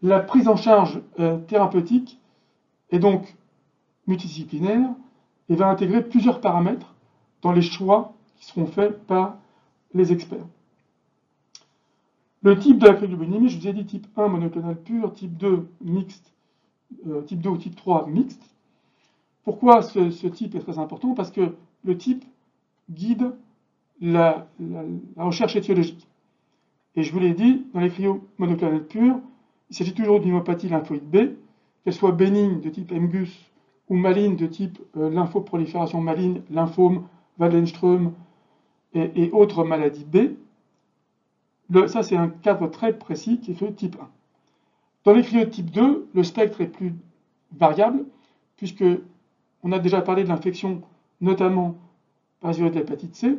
La prise en charge euh, thérapeutique est donc multidisciplinaire et va intégrer plusieurs paramètres dans les choix qui seront faits par les experts. Le type de la je vous ai dit type 1 monoclonal pur, type 2 mixte, euh, type 2 ou type 3 mixte. Pourquoi ce, type est très important Parce que le type guide la, recherche étiologique. Et je vous l'ai dit, dans les cryos monoclonales purs, il s'agit toujours d'une hémopathie lymphoïde B, qu'elle soit bénigne de type MGUS ou maligne de type euh, lymphoprolifération maligne, lymphome, Waldenström et, autres maladies B. ça, c'est un cadre très précis qui est fait type 1. Dans les de type 2, le spectre est plus variable, puisque on a déjà parlé de l'infection, notamment par de l'hépatite C,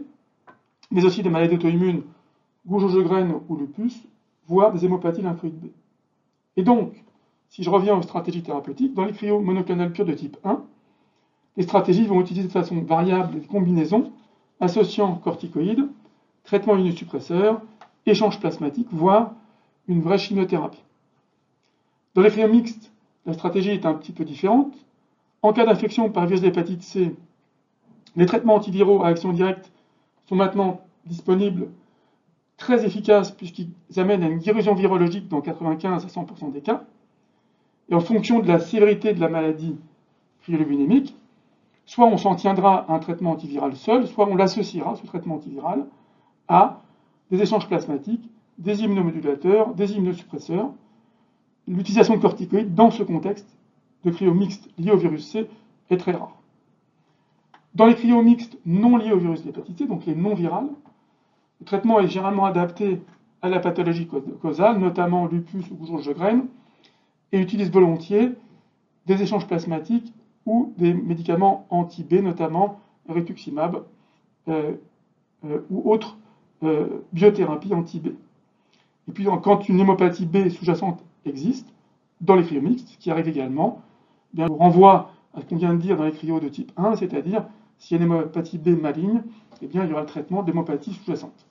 mais aussi des maladies auto-immunes, gouge graine ou lupus, voire des hémopathies lymphoïdes B. Et donc, si je reviens aux stratégies thérapeutiques, dans les cryos monoclonales purs de type 1, les stratégies vont utiliser de façon variable des combinaisons associant corticoïdes, traitement immunosuppresseur, échange plasmatique, voire une vraie chimiothérapie. Dans les cryos mixtes, la stratégie est un petit peu différente. En cas d'infection par virus d'hépatite C, les traitements antiviraux à action directe sont maintenant disponibles, très efficaces puisqu'ils amènent à une guérison virologique dans 95 à 100% des cas. Et en fonction de la sévérité de la maladie cryolubénémique, soit on s'en tiendra à un traitement antiviral seul, soit on l'associera, ce traitement antiviral, à des échanges plasmatiques, des immunomodulateurs, des immunosuppresseurs. L'utilisation de corticoïdes dans ce contexte de cryo mixte lié au virus C est très rare. Dans les cryos mixtes non liés au virus d'hépatite C, donc les non virales, le traitement est généralement adapté à la pathologie causale, notamment lupus ou goujons de graines, et utilise volontiers des échanges plasmatiques ou des médicaments anti-B, notamment rituximab euh, euh, ou autres euh, biothérapies anti-B. Et puis quand une hémopathie B sous-jacente existe, dans les cryos mixtes, qui arrive également, eh bien, on renvoie à ce qu'on vient de dire dans les cryos de type 1, c'est-à-dire s'il y a une hémopathie B maligne, eh bien, il y aura le traitement d'hémopathie sous-jacente.